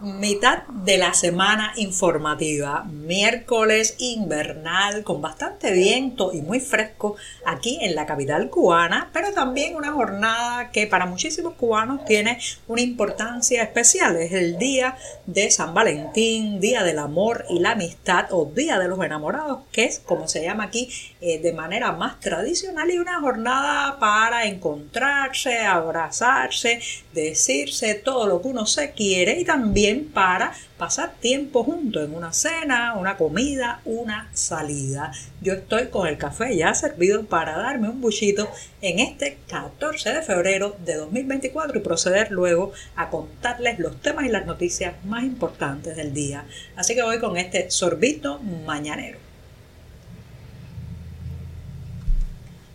Mitad de la semana informativa, miércoles invernal con bastante viento y muy fresco aquí en la capital cubana, pero también una jornada que para muchísimos cubanos tiene una importancia especial. Es el día de San Valentín, día del amor y la amistad o día de los enamorados, que es como se llama aquí eh, de manera más tradicional y una jornada para encontrarse, abrazarse, decirse todo lo que uno se quiere y también para pasar tiempo juntos en una cena, una comida, una salida. Yo estoy con el café ya servido para darme un buchito en este 14 de febrero de 2024 y proceder luego a contarles los temas y las noticias más importantes del día. Así que voy con este sorbito mañanero.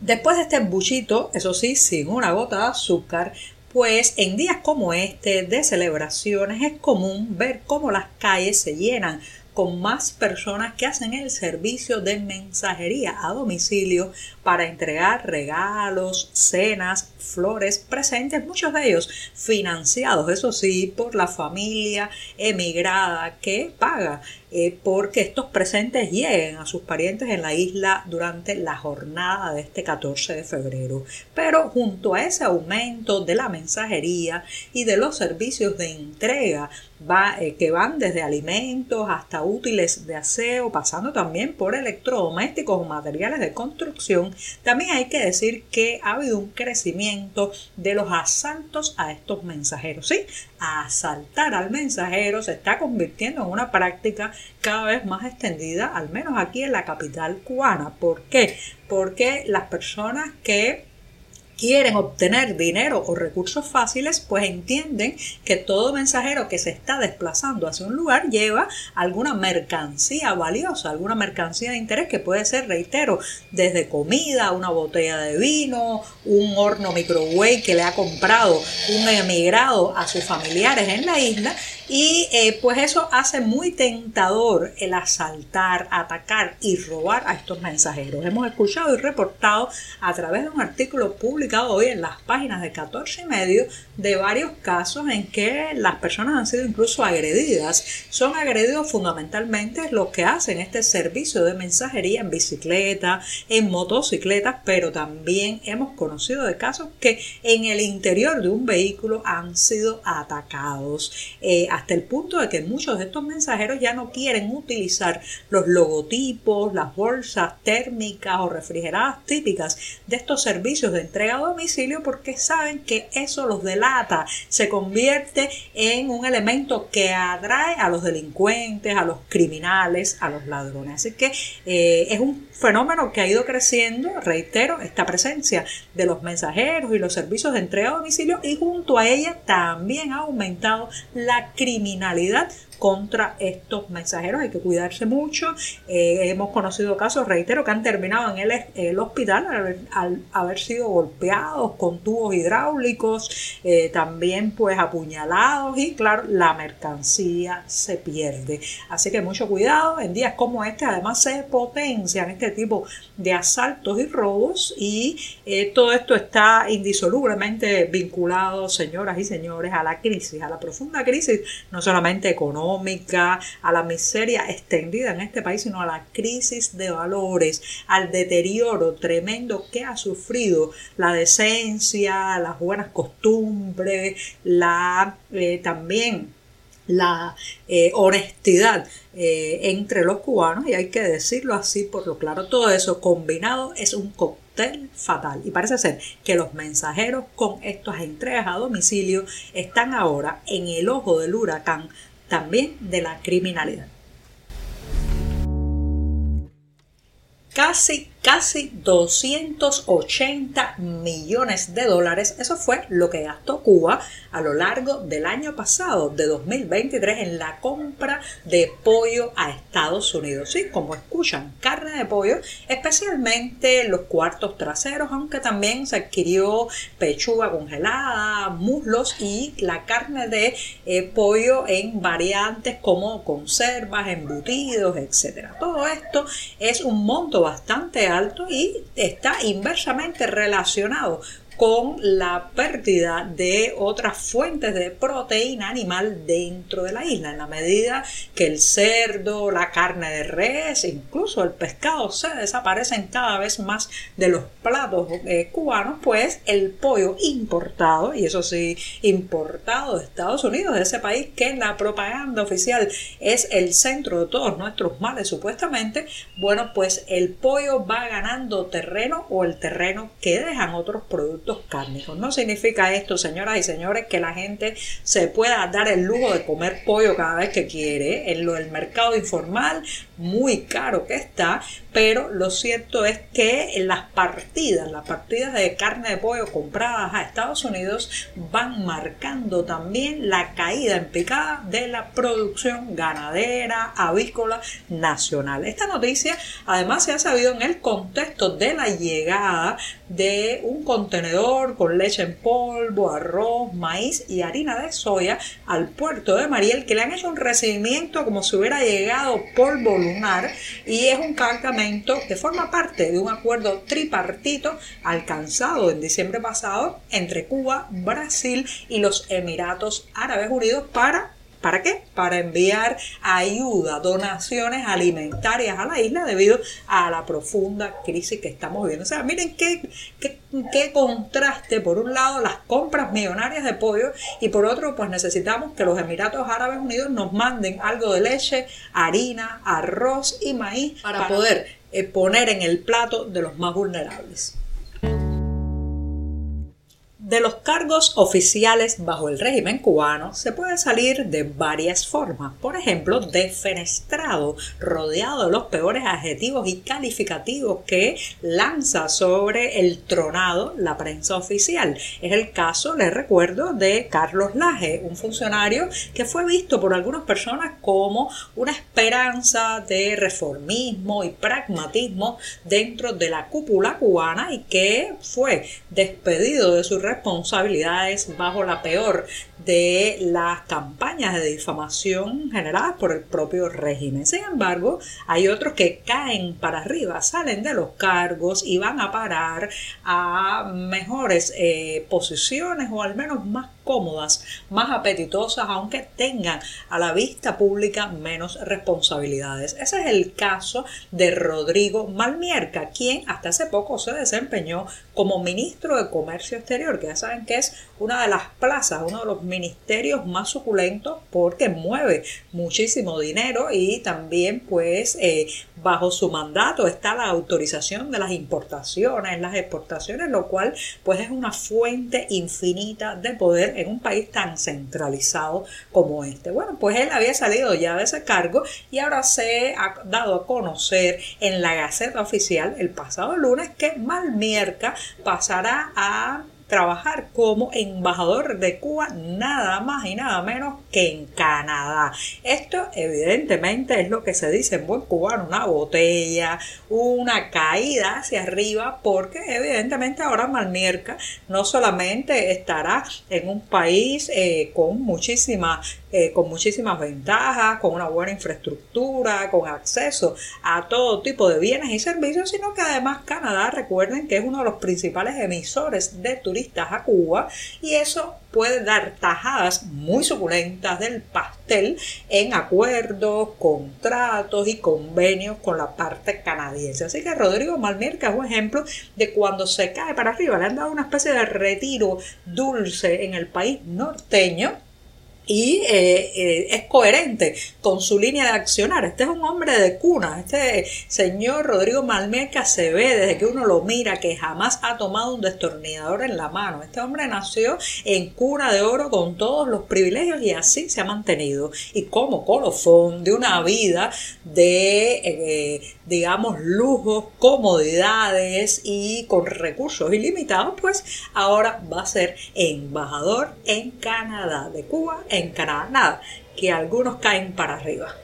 Después de este buchito, eso sí, sin una gota de azúcar, pues en días como este de celebraciones es común ver cómo las calles se llenan con más personas que hacen el servicio de mensajería a domicilio para entregar regalos, cenas, flores, presentes, muchos de ellos financiados, eso sí, por la familia emigrada que paga eh, porque estos presentes lleguen a sus parientes en la isla durante la jornada de este 14 de febrero. Pero junto a ese aumento de la mensajería y de los servicios de entrega eh, que van desde alimentos hasta útiles de aseo, pasando también por electrodomésticos o materiales de construcción, también hay que decir que ha habido un crecimiento de los asaltos a estos mensajeros. Sí, asaltar al mensajero se está convirtiendo en una práctica cada vez más extendida, al menos aquí en la capital cubana. ¿Por qué? Porque las personas que quieren obtener dinero o recursos fáciles, pues entienden que todo mensajero que se está desplazando hacia un lugar lleva alguna mercancía valiosa, alguna mercancía de interés que puede ser, reitero, desde comida, una botella de vino, un horno microwave que le ha comprado un emigrado a sus familiares en la isla y eh, pues eso hace muy tentador el asaltar, atacar y robar a estos mensajeros. Hemos escuchado y reportado a través de un artículo publicado hoy en las páginas de 14 y medio de varios casos en que las personas han sido incluso agredidas. Son agredidos fundamentalmente los que hacen este servicio de mensajería en bicicleta, en motocicletas, pero también hemos conocido de casos que en el interior de un vehículo han sido atacados. Eh, hasta el punto de que muchos de estos mensajeros ya no quieren utilizar los logotipos, las bolsas térmicas o refrigeradas típicas de estos servicios de entrega a domicilio porque saben que eso los delata, se convierte en un elemento que atrae a los delincuentes, a los criminales, a los ladrones. Así que eh, es un fenómeno que ha ido creciendo, reitero, esta presencia de los mensajeros y los servicios de entrega a domicilio y junto a ella también ha aumentado la criminalidad criminalidad contra estos mensajeros. Hay que cuidarse mucho. Eh, hemos conocido casos, reitero, que han terminado en el, hospital al, haber sido golpeados con tubos hidráulicos, eh, también pues apuñalados y claro, la mercancía se pierde. Así que mucho cuidado. En días como este además se potencian este tipo de asaltos y robos y eh, todo esto está indisolublemente vinculado, señoras y señores, a la crisis, a la profunda crisis, no solamente económica, a la miseria extendida en este país, sino a la crisis de valores, al deterioro tremendo que ha sufrido la decencia, las buenas costumbres, la eh, también la eh, honestidad eh, entre los cubanos. Y hay que decirlo así por lo claro todo eso combinado es un cóctel fatal. Y parece ser que los mensajeros con estas entregas a domicilio están ahora en el ojo del huracán también de la criminalidad. Casi casi 280 millones de dólares. Eso fue lo que gastó Cuba a lo largo del año pasado, de 2023, en la compra de pollo a Estados Unidos. Sí, como escuchan, carne de pollo, especialmente los cuartos traseros, aunque también se adquirió pechuga congelada, muslos y la carne de eh, pollo en variantes como conservas, embutidos, etc. Todo esto es un monto bastante alto alto y está inversamente relacionado con la pérdida de otras fuentes de proteína animal dentro de la isla. En la medida que el cerdo, la carne de res, incluso el pescado se desaparecen cada vez más de los platos eh, cubanos, pues el pollo importado, y eso sí, importado de Estados Unidos, de ese país que en la propaganda oficial es el centro de todos nuestros males supuestamente, bueno, pues el pollo va ganando terreno o el terreno que dejan otros productos cárnicos. No significa esto, señoras y señores, que la gente se pueda dar el lujo de comer pollo cada vez que quiere. En lo del mercado informal, muy caro que está, pero lo cierto es que las partidas, las partidas de carne de pollo compradas a Estados Unidos van marcando también la caída en picada de la producción ganadera, avícola nacional. Esta noticia además se ha sabido en el contexto de la llegada de un contenedor con leche en polvo, arroz, maíz y harina de soya al puerto de Mariel que le han hecho un recibimiento como si hubiera llegado polvo lunar y es un cargamento que forma parte de un acuerdo tripartito alcanzado en diciembre pasado entre Cuba, Brasil y los Emiratos Árabes Unidos para ¿Para qué? Para enviar ayuda, donaciones alimentarias a la isla debido a la profunda crisis que estamos viviendo. O sea, miren qué, qué, contraste. Por un lado, las compras millonarias de pollo y por otro, pues necesitamos que los Emiratos Árabes Unidos nos manden algo de leche, harina, arroz y maíz para, poder eh, poner en el plato de los más vulnerables. De los cargos oficiales bajo el régimen cubano se puede salir de varias formas. Por ejemplo, defenestrado, rodeado de los peores adjetivos y calificativos que lanza sobre el tronado la prensa oficial. Es el caso, les recuerdo, de Carlos Laje, un funcionario que fue visto por algunas personas como una esperanza de reformismo y pragmatismo dentro de la cúpula cubana y que fue despedido de su responsabilidades bajo la peor de las campañas de difamación generadas por el propio régimen. Sin embargo, hay otros que caen para arriba, salen de los cargos y van a parar a mejores eh, posiciones o al menos más cómodas, más apetitosas, aunque tengan a la vista pública menos responsabilidades. Ese es el caso de Rodrigo Malmierca, quien hasta hace poco se desempeñó como ministro de Comercio Exterior, que ya saben que es una de las plazas, uno de los ministerios más suculentos porque mueve muchísimo dinero y también pues eh, bajo su mandato está la autorización de las importaciones, las exportaciones, lo cual pues es una fuente infinita de poder en un país tan centralizado como este. Bueno, pues él había salido ya de ese cargo y ahora se ha dado a conocer en la Gaceta Oficial el pasado lunes que Malmierca pasará a trabajar como embajador de Cuba nada más y nada menos que en Canadá. Esto evidentemente es lo que se dice en buen cubano, una botella, una caída hacia arriba, porque evidentemente ahora Malmierca no solamente estará en un país eh, con muchísima eh, con muchísimas ventajas, con una buena infraestructura, con acceso a todo tipo de bienes y servicios, sino que además Canadá, recuerden que es uno de los principales emisores de a Cuba y eso puede dar tajadas muy suculentas del pastel en acuerdos, contratos y convenios con la parte canadiense. Así que Rodrigo Malmirca es un ejemplo de cuando se cae para arriba, le han dado una especie de retiro dulce en el país norteño y eh, eh, es coherente con su línea de accionar. Este es un hombre de cuna, este señor Rodrigo Malmeca se ve desde que uno lo mira que jamás ha tomado un destornillador en la mano. Este hombre nació en cuna de oro con todos los privilegios y así se ha mantenido. Y como colofón de una vida de, eh, digamos, lujos, comodidades y con recursos ilimitados, pues ahora va a ser embajador en Canadá, de Cuba en Canadá. Nada, que algunos caen para arriba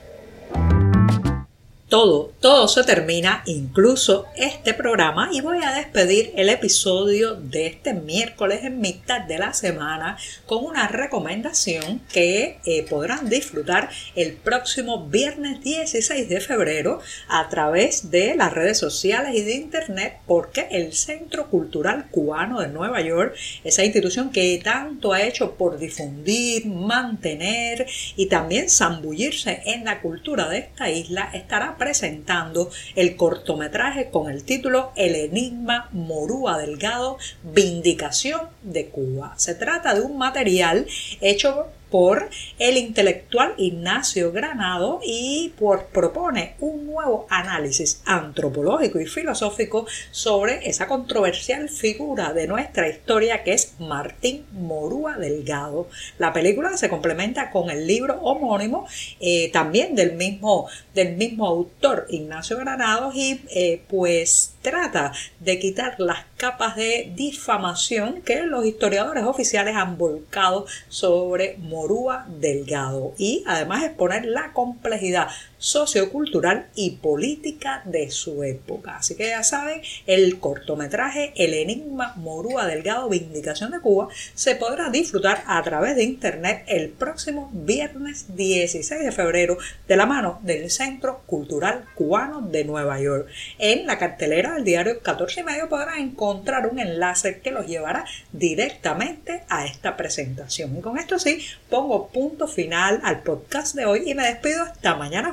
todo, todo se termina, incluso este programa, y voy a despedir el episodio de este miércoles en mitad de la semana con una recomendación que eh, podrán disfrutar el próximo viernes 16 de febrero a través de las redes sociales y de internet, porque el Centro Cultural Cubano de Nueva York, esa institución que tanto ha hecho por difundir, mantener y también zambullirse en la cultura de esta isla, estará presentando el cortometraje con el título El Enigma Morúa Delgado, Vindicación de Cuba. Se trata de un material hecho por el intelectual Ignacio Granado y por, propone un nuevo análisis antropológico y filosófico sobre esa controversial figura de nuestra historia que es Martín Morúa Delgado. La película se complementa con el libro homónimo eh, también del mismo, del mismo autor Ignacio Granados y eh, pues trata de quitar las capas de difamación que los historiadores oficiales han volcado sobre Morúa Delgado. Y además exponer la complejidad sociocultural y política de su época. Así que ya saben, el cortometraje El Enigma Morúa Delgado Vindicación de Cuba se podrá disfrutar a través de internet el próximo viernes 16 de febrero de la mano del Centro Cultural Cubano de Nueva York. En la cartelera del diario 14 y medio podrán encontrar un enlace que los llevará directamente a esta presentación. Y con esto sí, pongo punto final al podcast de hoy y me despido hasta mañana